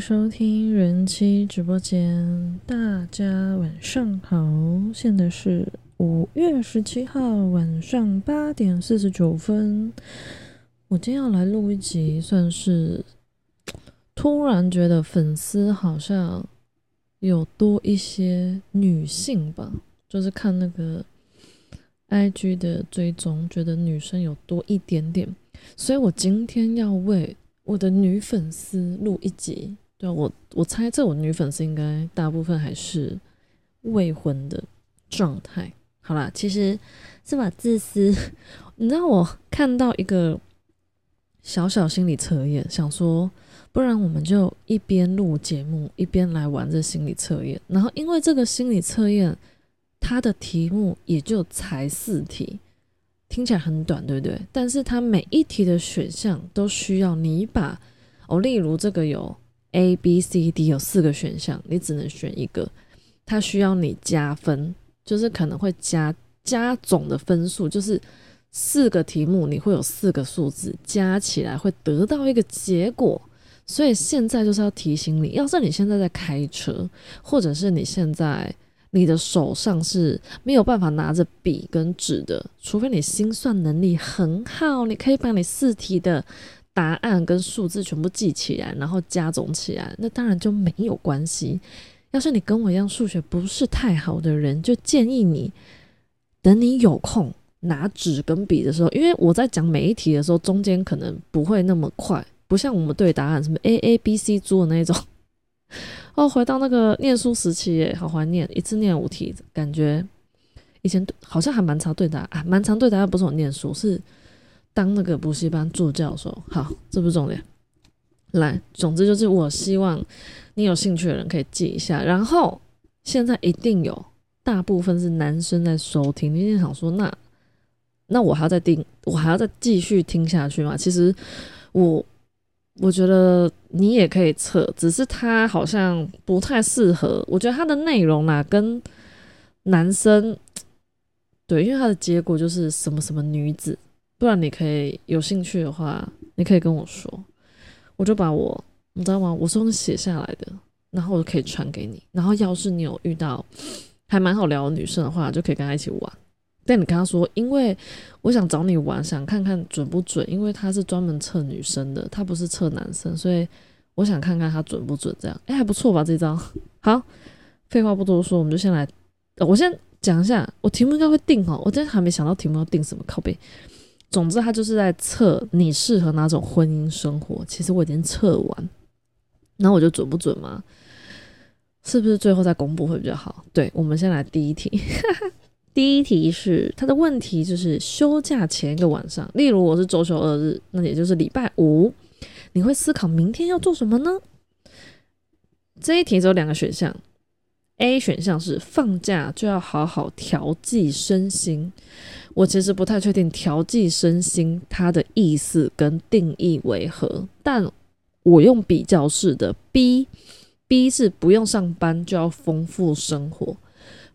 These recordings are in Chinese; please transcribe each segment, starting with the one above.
收听人妻直播间，大家晚上好，现在是五月十七号晚上八点四十九分。我今天要来录一集，算是突然觉得粉丝好像有多一些女性吧，就是看那个 IG 的追踪，觉得女生有多一点点，所以我今天要为。我的女粉丝录一集，对我我猜这我女粉丝应该大部分还是未婚的状态。好啦，其实这么自私，你知道我看到一个小小心理测验，想说不然我们就一边录节目一边来玩这心理测验。然后因为这个心理测验，它的题目也就才四题。听起来很短，对不对？但是它每一题的选项都需要你把哦，例如这个有 A、B、C、D 有四个选项，你只能选一个。它需要你加分，就是可能会加加总的分数，就是四个题目你会有四个数字加起来会得到一个结果。所以现在就是要提醒你，要是你现在在开车，或者是你现在。你的手上是没有办法拿着笔跟纸的，除非你心算能力很好，你可以把你四题的答案跟数字全部记起来，然后加总起来，那当然就没有关系。要是你跟我一样数学不是太好的人，就建议你等你有空拿纸跟笔的时候，因为我在讲每一题的时候，中间可能不会那么快，不像我们对答案什么 A A B C 做的那种。哦，回到那个念书时期耶，好怀念，一次念五题，感觉以前好像还蛮常对答啊，蛮常对答案，不是我念书，是当那个补习班助教的时候。好，这不是重点。来，总之就是我希望你有兴趣的人可以记一下。然后现在一定有大部分是男生在收听，你一定想说，那那我还要再听，我还要再继续听下去吗？其实我。我觉得你也可以测，只是它好像不太适合。我觉得它的内容啦，跟男生对，因为它的结果就是什么什么女子，不然你可以有兴趣的话，你可以跟我说，我就把我你知道吗？我是用写下来的，然后我就可以传给你。然后要是你有遇到还蛮好聊的女生的话，就可以跟她一起玩。但你跟她说，因为我想找你玩，想看看准不准，因为他是专门测女生的，他不是测男生，所以我想看看他准不准。这样，哎，还不错吧？这招好。废话不多说，我们就先来。我先讲一下，我题目应该会定哦。我今天还没想到题目要定什么，靠背。总之，他就是在测你适合哪种婚姻生活。其实我已经测完，那我就准不准吗？是不是最后再公布会比较好？对，我们先来第一题。第一题是他的问题，就是休假前一个晚上，例如我是周休二日，那也就是礼拜五，你会思考明天要做什么呢？这一题只有两个选项，A 选项是放假就要好好调剂身心，我其实不太确定调剂身心它的意思跟定义为何，但我用比较式的 B，B 是不用上班就要丰富生活。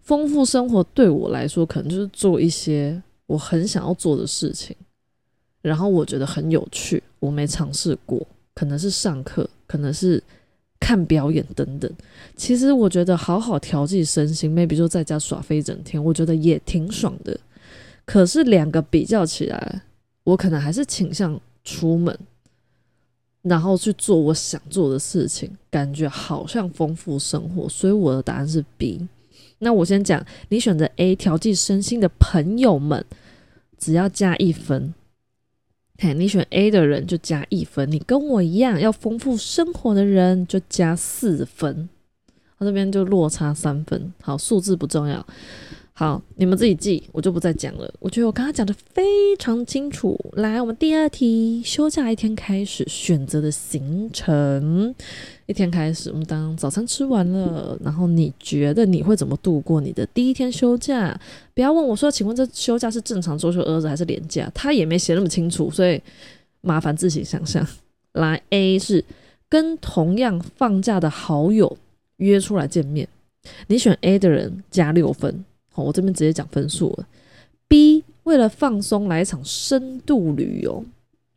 丰富生活对我来说，可能就是做一些我很想要做的事情，然后我觉得很有趣，我没尝试过，可能是上课，可能是看表演等等。其实我觉得好好调剂身心，maybe 就在家耍飞整天，我觉得也挺爽的。可是两个比较起来，我可能还是倾向出门，然后去做我想做的事情，感觉好像丰富生活。所以我的答案是 B。那我先讲，你选择 A 调剂身心的朋友们，只要加一分。嘿，你选 A 的人就加一分，你跟我一样要丰富生活的人就加四分，他这边就落差三分。好，数字不重要。好，你们自己记，我就不再讲了。我觉得我刚刚讲的非常清楚。来，我们第二题，休假一天开始选择的行程。一天开始，我们当早餐吃完了，然后你觉得你会怎么度过你的第一天休假？不要问我说，请问这休假是正常周休二日还是连假？他也没写那么清楚，所以麻烦自行想象。来，A 是跟同样放假的好友约出来见面，你选 A 的人加六分。好，我这边直接讲分数了。B 为了放松来一场深度旅游，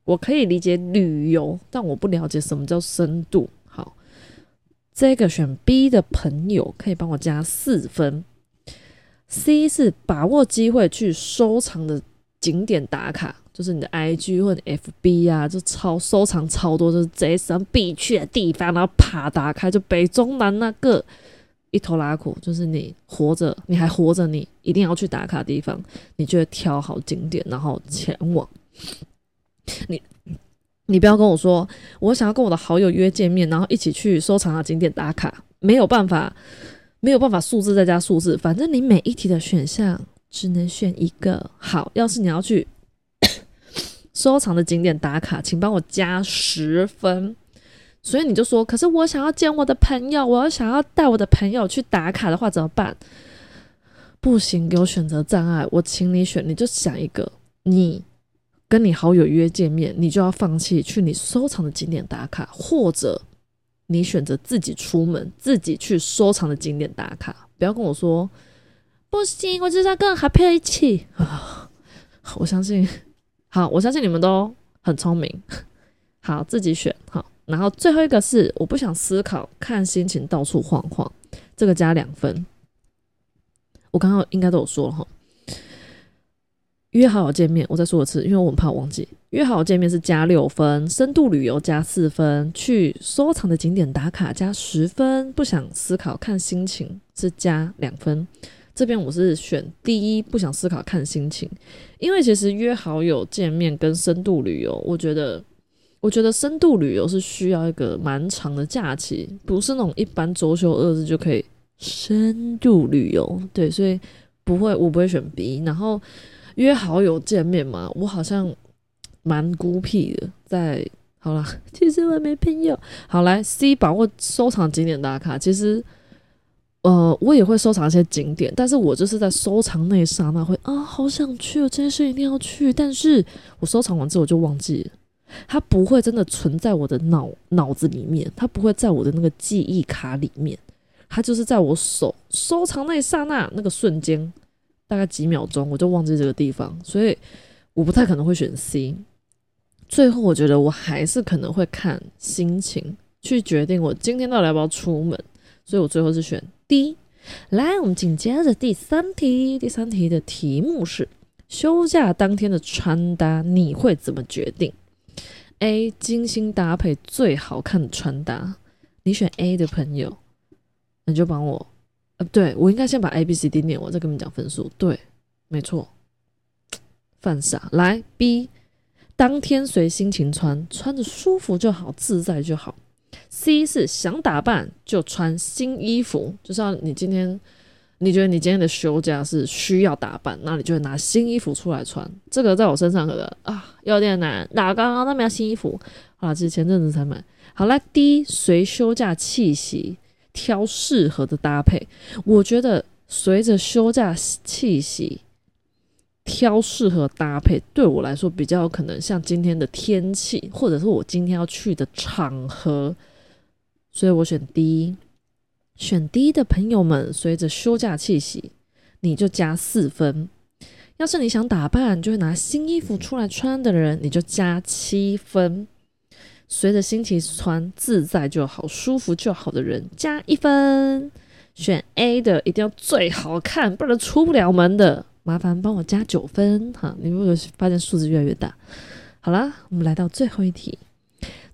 我可以理解旅游，但我不了解什么叫深度。好，这个选 B 的朋友可以帮我加四分。C 是把握机会去收藏的景点打卡，就是你的 IG 或者 FB 啊，就超收藏超多，就是这一生必去的地方，然后啪打开就北中南那个一头拉苦，就是你活着，你还活着，你一定要去打卡的地方，你就会挑好景点，然后前往。你你不要跟我说，我想要跟我的好友约见面，然后一起去收藏的景点打卡，没有办法。没有办法数字再加数字，反正你每一题的选项只能选一个。好，要是你要去收藏的景点打卡，请帮我加十分。所以你就说，可是我想要见我的朋友，我要想要带我的朋友去打卡的话怎么办？不行，给我选择障碍。我请你选，你就想一个，你跟你好友约见面，你就要放弃去你收藏的景点打卡，或者。你选择自己出门，自己去收藏的景点打卡，不要跟我说不行，我就是要跟好朋友一起 啊！我相信，好，我相信你们都很聪明。好，自己选好。然后最后一个是我不想思考，看心情到处晃晃，这个加两分。我刚刚应该都有说哈。约好好见面，我再说一次，因为我很怕忘记。约好好见面是加六分，深度旅游加四分，去收藏的景点打卡加十分，不想思考看心情是加两分。这边我是选第一，不想思考看心情，因为其实约好友见面跟深度旅游，我觉得，我觉得深度旅游是需要一个蛮长的假期，不是那种一般周休二日就可以深度旅游。对，所以不会，我不会选 B，然后。约好友见面嘛，我好像蛮孤僻的。在好了，其实我没朋友。好来，C 把握收藏景点打卡。其实，呃，我也会收藏一些景点，但是我就是在收藏那一刹那会啊，好想去，这件事一定要去。但是我收藏完之后我就忘记了，它不会真的存在我的脑脑子里面，它不会在我的那个记忆卡里面，它就是在我手收藏那一刹那那个瞬间。大概几秒钟，我就忘记这个地方，所以我不太可能会选 C。最后，我觉得我还是可能会看心情去决定我今天到底要不要出门，所以我最后是选 D。来，我们紧接着第三题，第三题的题目是休假当天的穿搭，你会怎么决定？A. 精心搭配最好看的穿搭，你选 A 的朋友，你就帮我。呃，对我应该先把 A、B、C、D 念完，再跟你们讲分数。对，没错，犯傻。来 B，当天随心情穿，穿着舒服就好，自在就好。C 是想打扮就穿新衣服，就像你今天，你觉得你今天的休假是需要打扮，那你就会拿新衣服出来穿。这个在我身上可能啊有点难，哪刚刚那没有新衣服啊？其实前阵子才买。好了，第一随休假气息。挑适合的搭配，我觉得随着休假气息，挑适合搭配对我来说比较有可能像今天的天气，或者是我今天要去的场合，所以我选 D。选 D 的朋友们，随着休假气息，你就加四分；要是你想打扮，就会拿新衣服出来穿的人，你就加七分。随着心情穿，自在就好，舒服就好的人加一分。选 A 的一定要最好看，不然出不了门的。麻烦帮我加九分哈！你会发现数字越来越大。好啦，我们来到最后一题。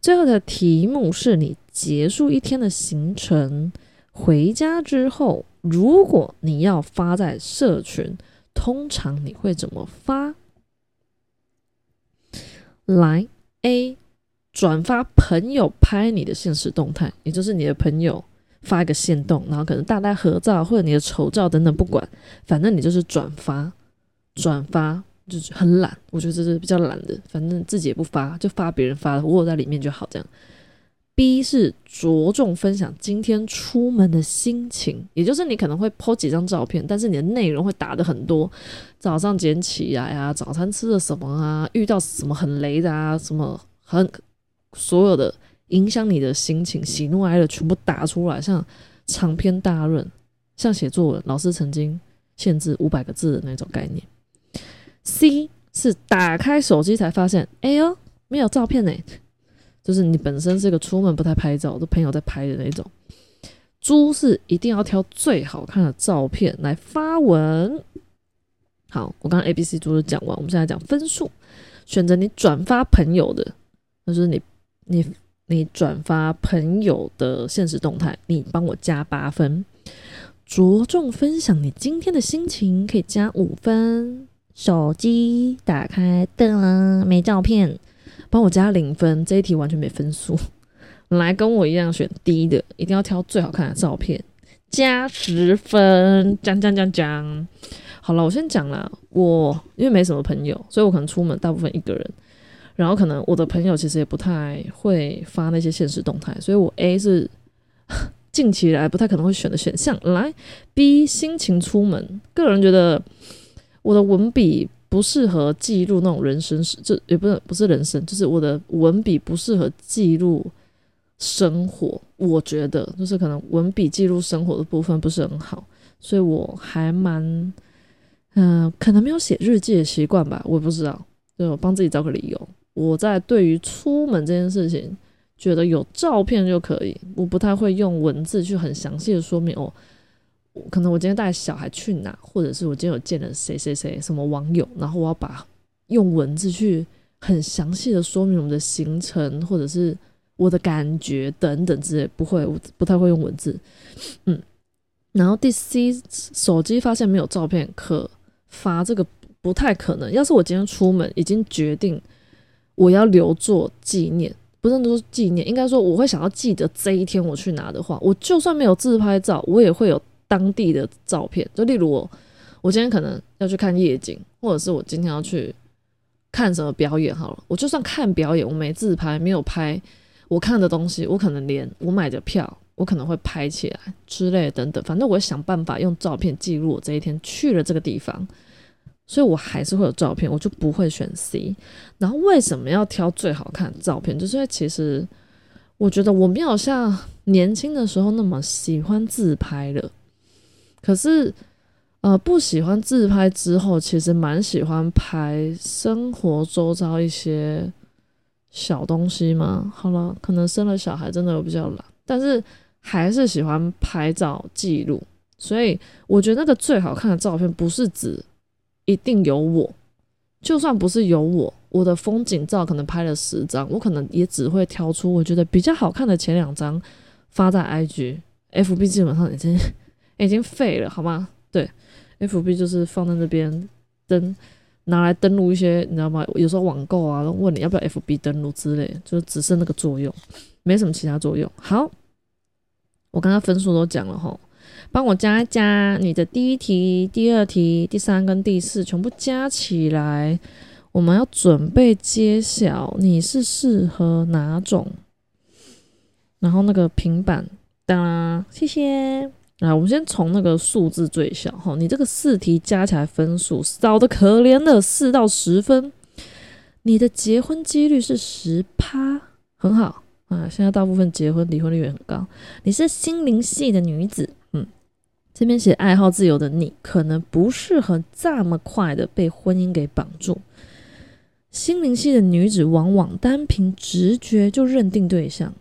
最后的题目是你结束一天的行程，回家之后，如果你要发在社群，通常你会怎么发？来 A。转发朋友拍你的现实动态，也就是你的朋友发一个现动，然后可能大家合照或者你的丑照等等，不管，反正你就是转发，转发就是很懒，我觉得这是比较懒的，反正自己也不发，就发别人发的，我在里面就好这样。B 是着重分享今天出门的心情，也就是你可能会 po 几张照片，但是你的内容会打的很多，早上捡起来啊，早餐吃了什么啊，遇到什么很雷的啊，什么很。所有的影响你的心情、喜怒哀乐全部打出来，像长篇大论，像写作文，老师曾经限制五百个字的那种概念。C 是打开手机才发现，哎呦，没有照片呢，就是你本身是个出门不太拍照，都朋友在拍的那种。猪是一定要挑最好看的照片来发文。好，我刚刚 A、B、C 猪都讲完，我们现在讲分数。选择你转发朋友的，就是你你你转发朋友的现实动态，你帮我加八分。着重分享你今天的心情，可以加五分。手机打开噔没照片，帮我加零分。这一题完全没分数。来跟我一样选低的，一定要挑最好看的照片，加十分。讲讲讲讲，好了，我先讲了。我因为没什么朋友，所以我可能出门大部分一个人。然后可能我的朋友其实也不太会发那些现实动态，所以我 A 是 近期来不太可能会选的选项。来 B 心情出门，个人觉得我的文笔不适合记录那种人生史，这也不是不是人生，就是我的文笔不适合记录。生活，我觉得就是可能文笔记录生活的部分不是很好，所以我还蛮，嗯，可能没有写日记的习惯吧，我也不知道，就我帮自己找个理由。我在对于出门这件事情，觉得有照片就可以，我不太会用文字去很详细的说明哦。可能我今天带小孩去哪，或者是我今天有见了谁谁谁什么网友，然后我要把用文字去很详细的说明我们的行程，或者是。我的感觉等等之类不会，我不太会用文字，嗯，然后第 C 手机发现没有照片可发，这个不太可能。要是我今天出门已经决定我要留作纪念，不是说纪念，应该说我会想要记得这一天我去拿的话，我就算没有自拍照，我也会有当地的照片。就例如我，我今天可能要去看夜景，或者是我今天要去看什么表演，好了，我就算看表演，我没自拍，没有拍。我看的东西，我可能连我买的票，我可能会拍起来之类等等，反正我会想办法用照片记录我这一天去了这个地方，所以我还是会有照片，我就不会选 C。然后为什么要挑最好看的照片？就是因为其实我觉得我没有像年轻的时候那么喜欢自拍了，可是呃不喜欢自拍之后，其实蛮喜欢拍生活周遭一些。小东西嘛？好了，可能生了小孩真的比较懒，但是还是喜欢拍照记录。所以我觉得那个最好看的照片不是指一定有我，就算不是有我，我的风景照可能拍了十张，我可能也只会挑出我觉得比较好看的前两张发在 IG、FB，基本上已经已经废了，好吗？对，FB 就是放在那边登。拿来登录一些，你知道吗？有时候网购啊，问你要不要 FB 登录之类，就只剩那个作用，没什么其他作用。好，我刚刚分数都讲了哈，帮我加一加你的第一题、第二题、第三跟第四全部加起来，我们要准备揭晓你是适合哪种。然后那个平板，当，谢谢。来，我们先从那个数字最小哈，你这个四题加起来分数少的可怜的四到十分，你的结婚几率是十趴，很好啊。现在大部分结婚离婚率也很高。你是心灵系的女子，嗯，这边写爱好自由的你，可能不适合这么快的被婚姻给绑住。心灵系的女子往往单凭直觉就认定对象，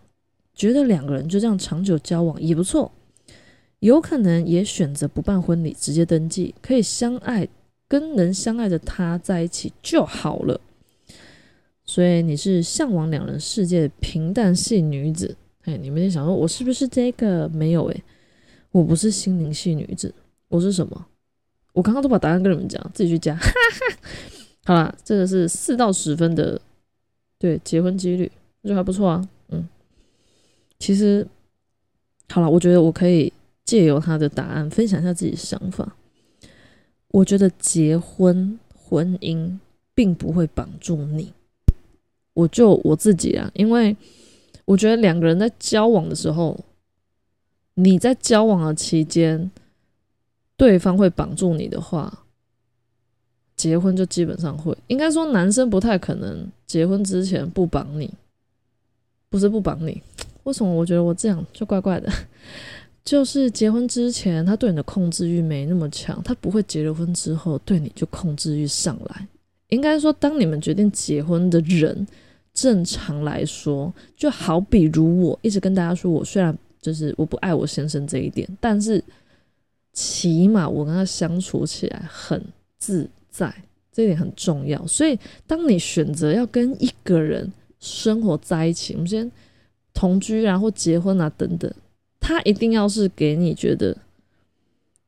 觉得两个人就这样长久交往也不错。有可能也选择不办婚礼，直接登记，可以相爱，跟能相爱的他在一起就好了。所以你是向往两人世界平淡系女子。哎，你们在想说，我是不是这个？没有诶，我不是心灵系女子，我是什么？我刚刚都把答案跟你们讲，自己去加。好了，这个是四到十分的，对结婚几率，那就还不错啊。嗯，其实好了，我觉得我可以。借由他的答案分享一下自己的想法。我觉得结婚婚姻并不会绑住你。我就我自己啊，因为我觉得两个人在交往的时候，你在交往的期间，对方会绑住你的话，结婚就基本上会。应该说，男生不太可能结婚之前不绑你，不是不绑你。为什么？我觉得我这样就怪怪的。就是结婚之前，他对你的控制欲没那么强，他不会结了婚之后对你就控制欲上来。应该说，当你们决定结婚的人，正常来说，就好比如我一直跟大家说，我虽然就是我不爱我先生这一点，但是起码我跟他相处起来很自在，这一点很重要。所以，当你选择要跟一个人生活在一起，我们先同居啊，或结婚啊等等，他一定要是给你觉得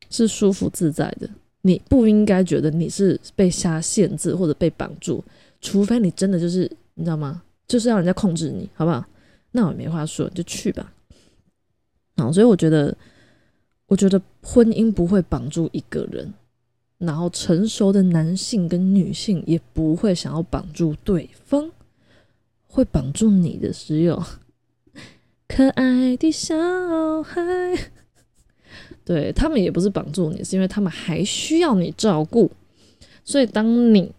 是舒服自在的。你不应该觉得你是被瞎限制或者被绑住，除非你真的就是你知道吗？就是要人家控制你，好不好？那我没话说，你就去吧。好，所以我觉得，我觉得婚姻不会绑住一个人，然后成熟的男性跟女性也不会想要绑住对方，会绑住你的只有可爱的小孩。对他们也不是绑住你，是因为他们还需要你照顾。所以当你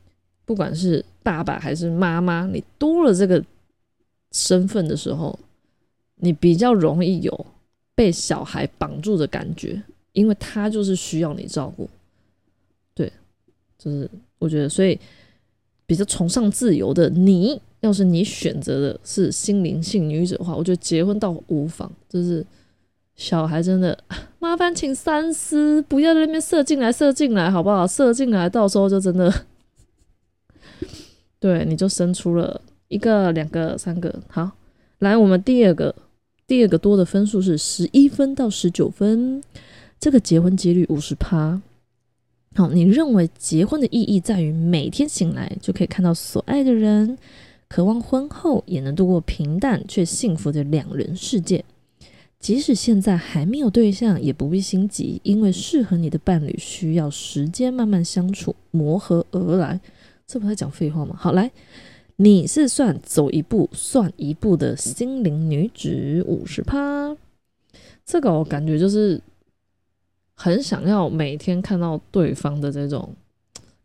不管是爸爸还是妈妈，你多了这个身份的时候，你比较容易有被小孩绑住的感觉，因为他就是需要你照顾。对，就是我觉得，所以比较崇尚自由的你，要是你选择的是心灵性女子的话，我觉得结婚倒无妨。就是小孩真的麻烦，请三思，不要在那边射进来，射进来，好不好？射进来，到时候就真的。对，你就生出了一个、两个、三个。好，来，我们第二个，第二个多的分数是十一分到十九分，这个结婚几率五十趴。好，你认为结婚的意义在于每天醒来就可以看到所爱的人，渴望婚后也能度过平淡却幸福的两人世界。即使现在还没有对象，也不必心急，因为适合你的伴侣需要时间慢慢相处磨合而来。这不在讲废话吗？好，来，你是算走一步算一步的心灵女子五十趴，这个我感觉就是很想要每天看到对方的这种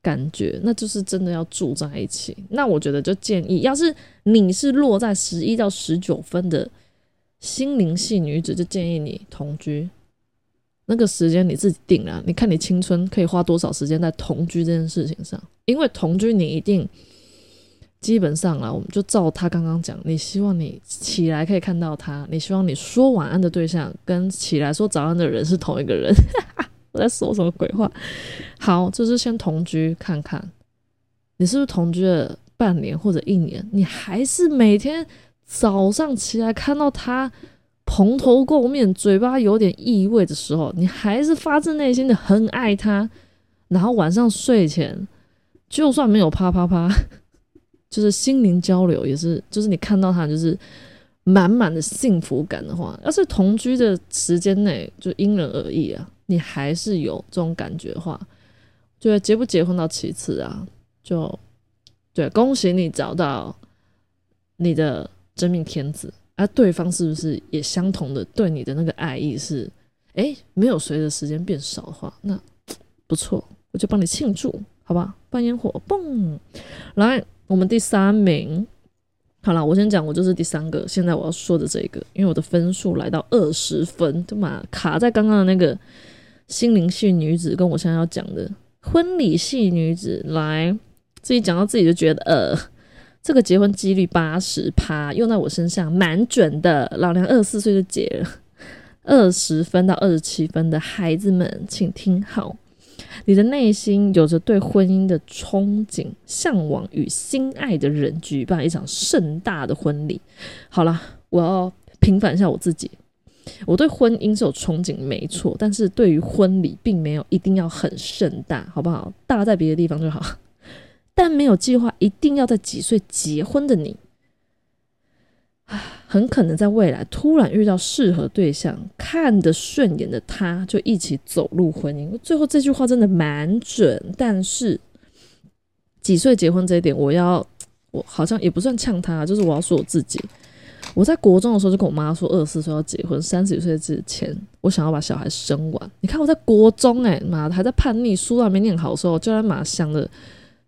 感觉，那就是真的要住在一起。那我觉得就建议，要是你是落在十一到十九分的心灵系女子，就建议你同居。那个时间你自己定啊，你看你青春可以花多少时间在同居这件事情上？因为同居你一定基本上啊，我们就照他刚刚讲，你希望你起来可以看到他，你希望你说晚安的对象跟起来说早安的人是同一个人。我在说什么鬼话？好，就是先同居看看，你是不是同居了半年或者一年，你还是每天早上起来看到他。蓬头垢面、嘴巴有点异味的时候，你还是发自内心的很爱他。然后晚上睡前，就算没有啪啪啪，就是心灵交流，也是，就是你看到他就是满满的幸福感的话，要是同居的时间内就因人而异啊，你还是有这种感觉的话，就结不结婚到其次啊，就对，恭喜你找到你的真命天子。啊对方是不是也相同的对你的那个爱意是，哎，没有随着时间变少的话，那 不错，我就帮你庆祝，好吧？放烟火，嘣！来，我们第三名，好了，我先讲，我就是第三个。现在我要说的这个，因为我的分数来到二十分，对嘛？卡在刚刚的那个心灵系女子，跟我现在要讲的婚礼系女子，来自己讲到自己就觉得呃。这个结婚几率八十趴，用在我身上蛮准的。老娘二十四岁就结了，二十分到二十七分的孩子们，请听好，你的内心有着对婚姻的憧憬、向往与心爱的人举办一场盛大的婚礼。好了，我要平反一下我自己，我对婚姻是有憧憬，没错，但是对于婚礼并没有一定要很盛大，好不好？大在别的地方就好。但没有计划一定要在几岁结婚的你，很可能在未来突然遇到适合对象、看得顺眼的他，就一起走入婚姻。最后这句话真的蛮准，但是几岁结婚这一点，我要我好像也不算呛他，就是我要说我自己。我在国中的时候就跟我妈说，二十四岁要结婚，三十岁之前我想要把小孩生完。你看我在国中，哎妈的还在叛逆，书还没念好的时候，就在马想着。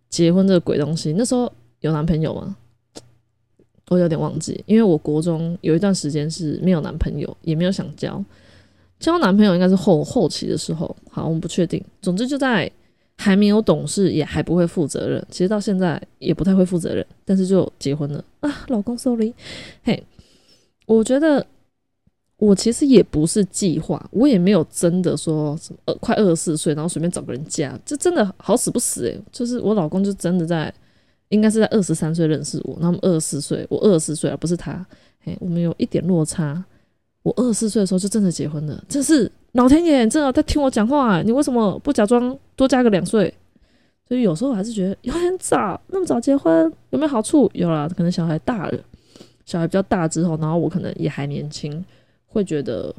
结婚这个鬼东西，那时候有男朋友吗？我有点忘记，因为我国中有一段时间是没有男朋友，也没有想交。交男朋友应该是后后期的时候，好，我们不确定。总之就在还没有懂事，也还不会负责任。其实到现在也不太会负责任，但是就结婚了啊！老公，sorry。嘿，我觉得我其实也不是计划，我也没有真的说什么呃快二十四岁，然后随便找个人嫁，这真的好死不死诶、就是我老公就真的在，应该是在二十三岁认识我，那么二十岁，我二十岁而不是他，嘿，我们有一点落差。我二十四岁的时候就真的结婚了，这是老天爷真的在听我讲话，你为什么不假装多加个两岁？所以有时候我还是觉得有点早，那么早结婚有没有好处？有啦，可能小孩大了，小孩比较大之后，然后我可能也还年轻，会觉得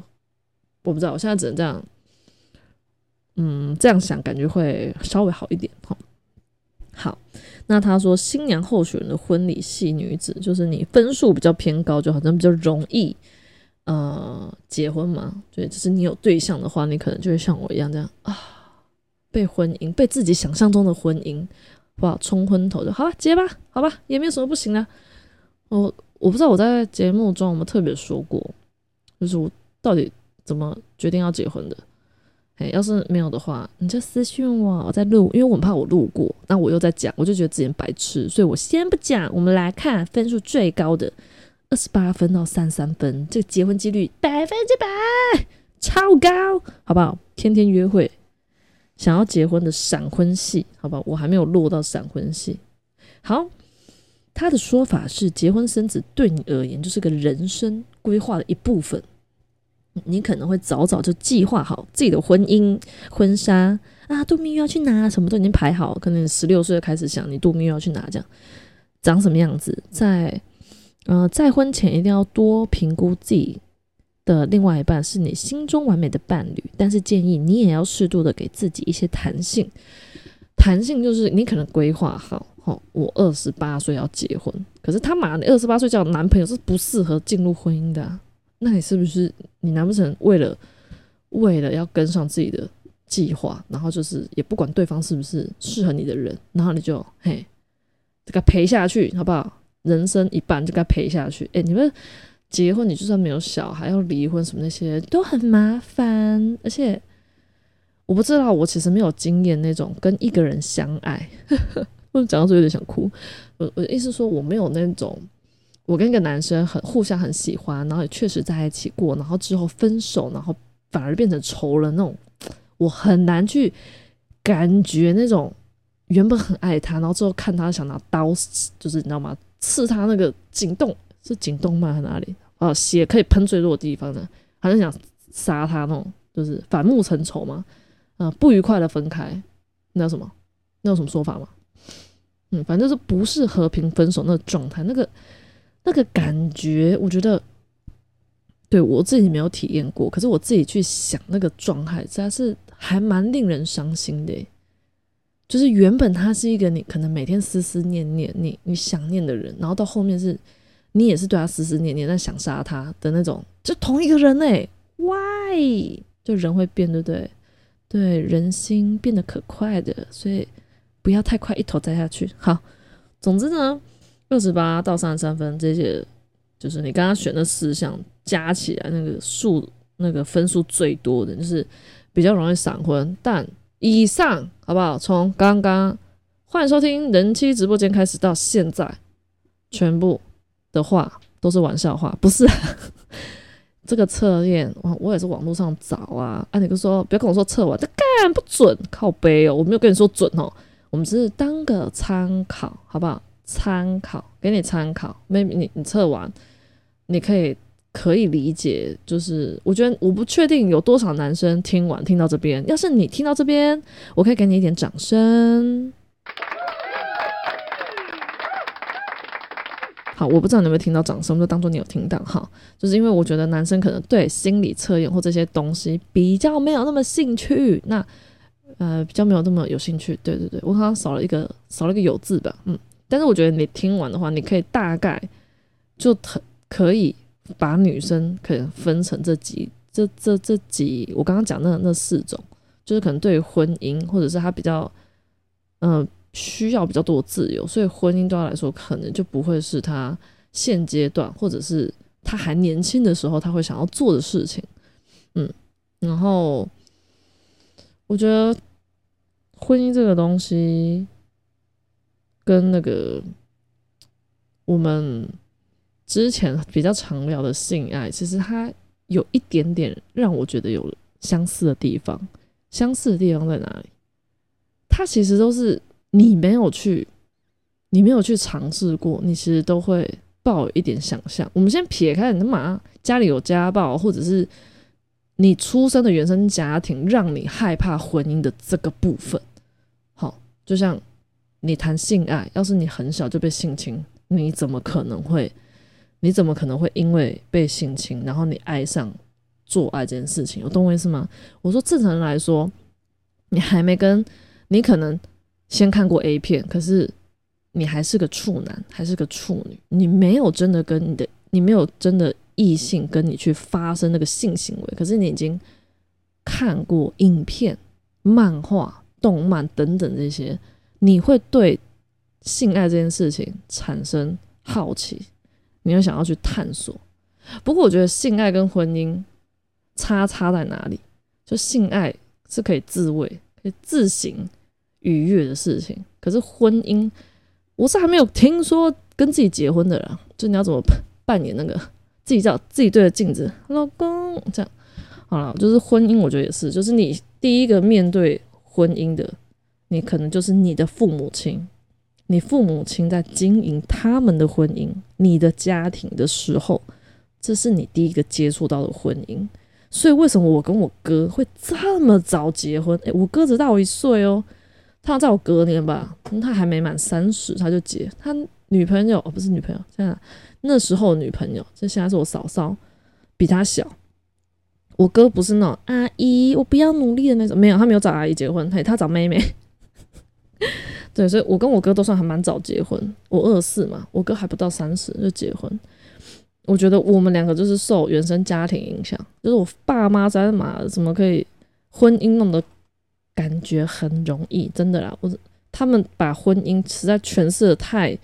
我不知道，我现在只能这样，嗯，这样想感觉会稍微好一点哈。好，那他说新娘候选人的婚礼系女子，就是你分数比较偏高，就好像比较容易呃结婚嘛。对，就是你有对象的话，你可能就会像我一样这样啊，被婚姻被自己想象中的婚姻哇冲昏头，就好吧结吧，好吧，也没有什么不行的。我我不知道我在节目中有没有特别说过，就是我到底怎么决定要结婚的。哎，要是没有的话，你就私信我，我在录，因为我很怕我录过，那我又在讲，我就觉得自己白痴，所以我先不讲。我们来看分数最高的二十八分到三三分，这个结婚几率百分之百，超高，好不好？天天约会，想要结婚的闪婚系，好不好？我还没有落到闪婚系。好，他的说法是，结婚生子对你而言就是个人生规划的一部分。你可能会早早就计划好自己的婚姻、婚纱啊，度蜜月要去哪，什么都已经排好。可能十六岁开始想你度蜜月要去哪，这样长什么样子，在呃再婚前一定要多评估自己的另外一半是你心中完美的伴侣，但是建议你也要适度的给自己一些弹性。弹性就是你可能规划好，哦，我二十八岁要结婚，可是他妈你二十八岁交男朋友是不适合进入婚姻的啊。那你是不是你难不成为了为了要跟上自己的计划，然后就是也不管对方是不是适合你的人，然后你就嘿，这个陪下去好不好？人生一半就该陪下去。哎，你们结婚，你就算没有小孩，要离婚什么那些都很麻烦，而且我不知道，我其实没有经验那种跟一个人相爱，我讲到这有点想哭。我我的意思说，我没有那种。我跟一个男生很互相很喜欢，然后也确实在一起过，然后之后分手，然后反而变成仇人那种，我很难去感觉那种原本很爱他，然后之后看他想拿刀，就是你知道吗？刺他那个颈动是颈动脉还是哪里啊？血可以喷最多的地方呢，还是想杀他那种，就是反目成仇吗？啊，不愉快的分开，那什么？那有什么说法吗？嗯，反正是不是和平分手那状态，那个。那个感觉，我觉得对我自己没有体验过，可是我自己去想那个状态，实在是还蛮令人伤心的。就是原本他是一个你可能每天思思念念、你你想念的人，然后到后面是你也是对他思思念念，但想杀他的那种，就同一个人哎，Why？就人会变，对不对？对，人心变得可快的，所以不要太快一头栽下去。好，总之呢。二十八到三十三分，这些就是你刚刚选的四项加起来那个数，那个分数最多的，就是比较容易闪婚。但以上好不好？从刚刚欢迎收听人妻直播间开始到现在，全部的话都是玩笑话，不是 这个测验，我我也是网络上找啊。啊，你哥说不要跟我说测完这干不准，靠背哦，我没有跟你说准哦，我们只是当个参考，好不好？参考，给你参考。maybe 你你测完，你可以可以理解。就是我觉得我不确定有多少男生听完听到这边。要是你听到这边，我可以给你一点掌声。好，我不知道你有没有听到掌声，就当做你有听到哈。就是因为我觉得男生可能对心理测验或这些东西比较没有那么兴趣，那呃比较没有那么有兴趣。对对对，我好像少了一个少了一个有字吧，嗯。但是我觉得你听完的话，你可以大概就可可以把女生可能分成这几这这这几，我刚刚讲那那四种，就是可能对婚姻或者是他比较嗯需要比较多的自由，所以婚姻对他来说可能就不会是他现阶段或者是他还年轻的时候他会想要做的事情，嗯，然后我觉得婚姻这个东西。跟那个我们之前比较常聊的性爱，其实它有一点点让我觉得有相似的地方。相似的地方在哪里？它其实都是你没有去，你没有去尝试过，你其实都会抱有一点想象。我们先撇开你他妈家里有家暴，或者是你出生的原生家庭让你害怕婚姻的这个部分。好，就像你谈性爱，要是你很小就被性侵，你怎么可能会？你怎么可能会因为被性侵，然后你爱上？做爱这件事情，有懂我意思吗？我说正常人来说，你还没跟，你可能先看过 A 片，可是你还是个处男，还是个处女，你没有真的跟你的，你没有真的异性跟你去发生那个性行为，可是你已经看过影片、漫画、动漫等等这些，你会对性爱这件事情产生好奇，你会想要去探索。不过我觉得性爱跟婚姻。差差在哪里？就性爱是可以自慰、可以自行愉悦的事情，可是婚姻，我是还没有听说跟自己结婚的人，就你要怎么扮演那个自己叫自己对着镜子，老公这样好了，就是婚姻，我觉得也是，就是你第一个面对婚姻的，你可能就是你的父母亲，你父母亲在经营他们的婚姻、你的家庭的时候，这是你第一个接触到的婚姻。所以为什么我跟我哥会这么早结婚？诶，我哥只大我一岁哦，他在我隔年吧，他还没满三十他就结。他女朋友哦，不是女朋友，现在那时候女朋友，这现在是我嫂嫂，比他小。我哥不是那种阿姨，我不要努力的那种，没有，他没有找阿姨结婚，他，他找妹妹。对，所以我跟我哥都算还蛮早结婚，我二四嘛，我哥还不到三十就结婚。我觉得我们两个就是受原生家庭影响，就是我爸妈在嘛，怎么可以婚姻弄得感觉很容易？真的啦，我他们把婚姻实在诠释的太，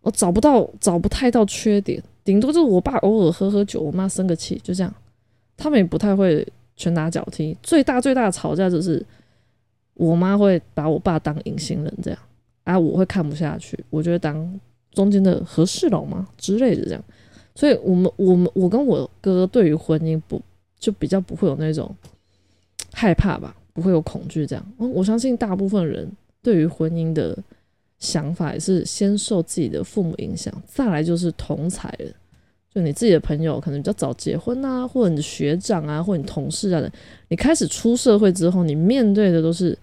我找不到找不太到缺点，顶多就是我爸偶尔喝喝酒，我妈生个气，就这样。他们也不太会拳打脚踢，最大最大的吵架就是我妈会把我爸当隐形人这样，啊，我会看不下去，我觉得当中间的和事佬嘛之类的这样。所以，我们我们我跟我哥对于婚姻不就比较不会有那种害怕吧，不会有恐惧这样。我相信大部分人对于婚姻的想法也是先受自己的父母影响，再来就是同才了。就你自己的朋友可能比较早结婚啊，或者你的学长啊，或者你同事啊的，你开始出社会之后，你面对的都是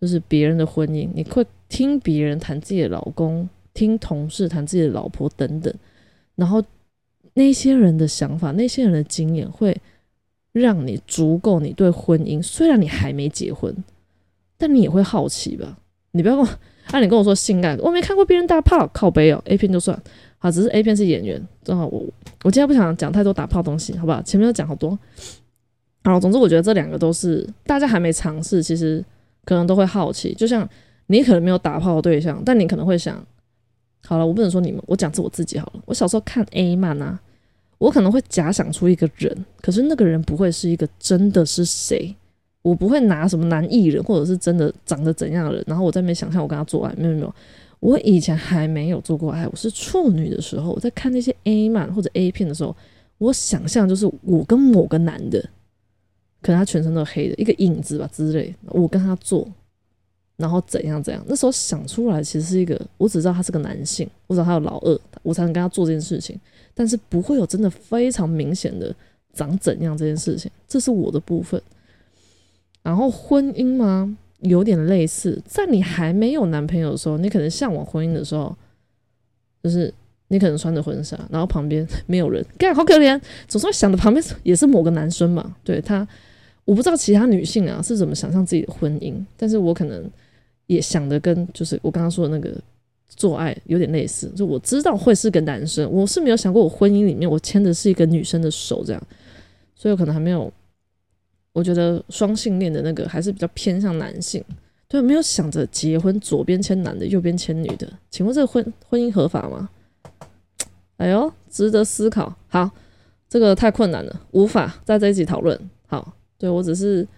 就是别人的婚姻，你会听别人谈自己的老公，听同事谈自己的老婆等等，然后。那些人的想法，那些人的经验，会让你足够。你对婚姻，虽然你还没结婚，但你也会好奇吧？你不要跟我，啊，你跟我说性感，我没看过别人打炮，靠背哦，A 片就算，好，只是 A 片是演员，正好我我今天不想讲太多打炮东西，好不好？前面都讲好多，好，总之我觉得这两个都是大家还没尝试，其实可能都会好奇。就像你可能没有打炮的对象，但你可能会想。好了，我不能说你们，我讲是我自己好了。我小时候看 A 漫啊，我可能会假想出一个人，可是那个人不会是一个真的是谁，我不会拿什么男艺人或者是真的长得怎样的人，然后我在那想象我跟他做爱，没有没有，我以前还没有做过爱，我是处女的时候，我在看那些 A 漫或者 A 片的时候，我想象就是我跟某个男的，可能他全身都黑的一个影子吧之类，我跟他做。然后怎样怎样？那时候想出来其实是一个，我只知道他是个男性，我知道他有老二，我才能跟他做这件事情。但是不会有真的非常明显的长怎样这件事情，这是我的部分。然后婚姻吗？有点类似，在你还没有男朋友的时候，你可能向往婚姻的时候，就是你可能穿着婚纱，然后旁边没有人，干好可怜，总是会想着旁边也是某个男生嘛。对他，我不知道其他女性啊是怎么想象自己的婚姻，但是我可能。也想的跟就是我刚刚说的那个做爱有点类似，就我知道会是个男生，我是没有想过我婚姻里面我牵的是一个女生的手这样，所以我可能还没有，我觉得双性恋的那个还是比较偏向男性，对，没有想着结婚左边牵男的，右边牵女的，请问这个婚婚姻合法吗？哎呦，值得思考。好，这个太困难了，无法在这一集讨论。好，对我只是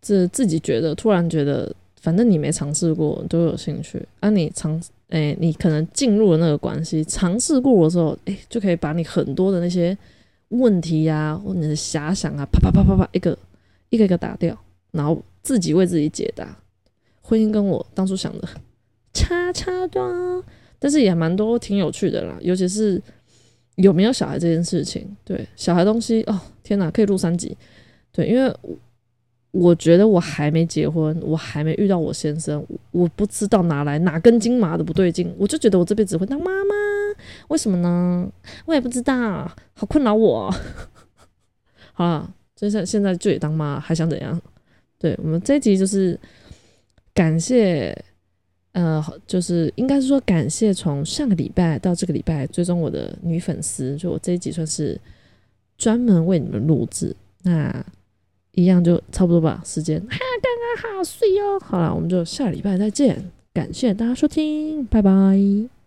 自自己觉得，突然觉得。反正你没尝试过都有兴趣啊！你尝哎，你可能进入了那个关系，尝试过的时候，哎，就可以把你很多的那些问题呀，或你的遐想啊，啪啪啪啪啪，一个一个一个打掉，然后自己为自己解答。婚姻跟我当初想的差差多，但是也蛮多挺有趣的啦，尤其是有没有小孩这件事情。对小孩东西，哦天哪，可以录三集。对，因为我觉得我还没结婚，我还没遇到我先生，我不知道哪来哪根筋麻的不对劲，我就觉得我这辈子会当妈妈，为什么呢？我也不知道，好困扰我。好了，现在现在就也当妈，还想怎样？对我们这一集就是感谢，呃，就是应该是说感谢从上个礼拜到这个礼拜追踪我的女粉丝，就我这一集算是专门为你们录制，那。一样就差不多吧，时间哈，刚刚好睡哦。好了，我们就下礼拜再见，感谢大家收听，拜拜。